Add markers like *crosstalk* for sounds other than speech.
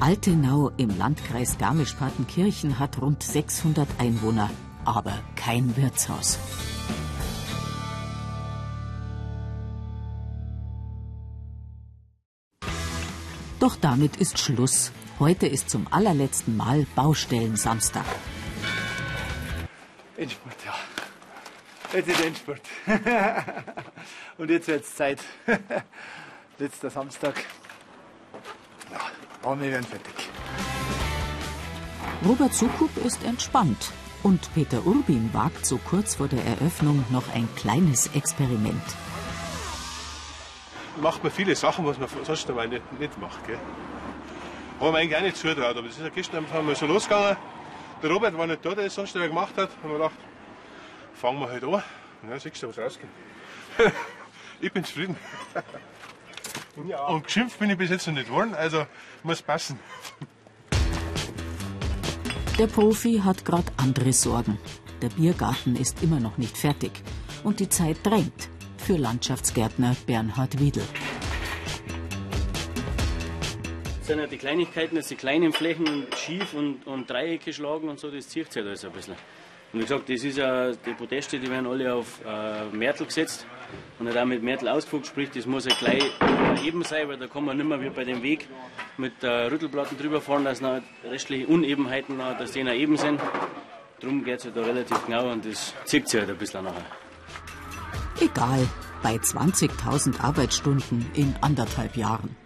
Altenau im Landkreis Garmisch-Partenkirchen hat rund 600 Einwohner, aber kein Wirtshaus. Doch damit ist Schluss. Heute ist zum allerletzten Mal Baustellen-Samstag. Endspurt, ja. Jetzt ist Endspurt. *laughs* Und jetzt wird es Zeit. *laughs* Letzter Samstag. Aber wir werden fertig. Robert Sukup ist entspannt. Und Peter Urbin wagt so kurz vor der Eröffnung noch ein kleines Experiment macht man viele Sachen, was man sonst einmal nicht, nicht macht. Gell? Haben wir eigentlich auch nicht zutraut, aber das ist ja gestern einfach mal so losgegangen. Der Robert war nicht da, der das sonst immer gemacht hat. Haben wir gedacht, fangen wir halt an. Und dann siehst du, was rausgeht. *laughs* ich bin zufrieden. Ja. Und geschimpft bin ich bis jetzt noch nicht worden, also muss passen. Der Profi hat gerade andere Sorgen. Der Biergarten ist immer noch nicht fertig und die Zeit drängt für Landschaftsgärtner Bernhard Wiedel. Das sind ja die Kleinigkeiten, dass die kleinen Flächen schief und, und Dreiecke schlagen und so, das zieht sich halt alles ein bisschen. Und wie gesagt, das ist ja, die Podeste, die werden alle auf äh, Märtel gesetzt und nicht auch mit Märtel ausgefugt, sprich, das muss ja gleich eben sein, weil da kann man nicht mehr wie bei dem Weg mit äh, Rüttelplatten drüber fahren, dass noch restliche Unebenheiten, noch, dass die noch eben sind. Darum geht es halt da relativ genau und das zieht sich halt ein bisschen nachher. Egal, bei 20.000 Arbeitsstunden in anderthalb Jahren.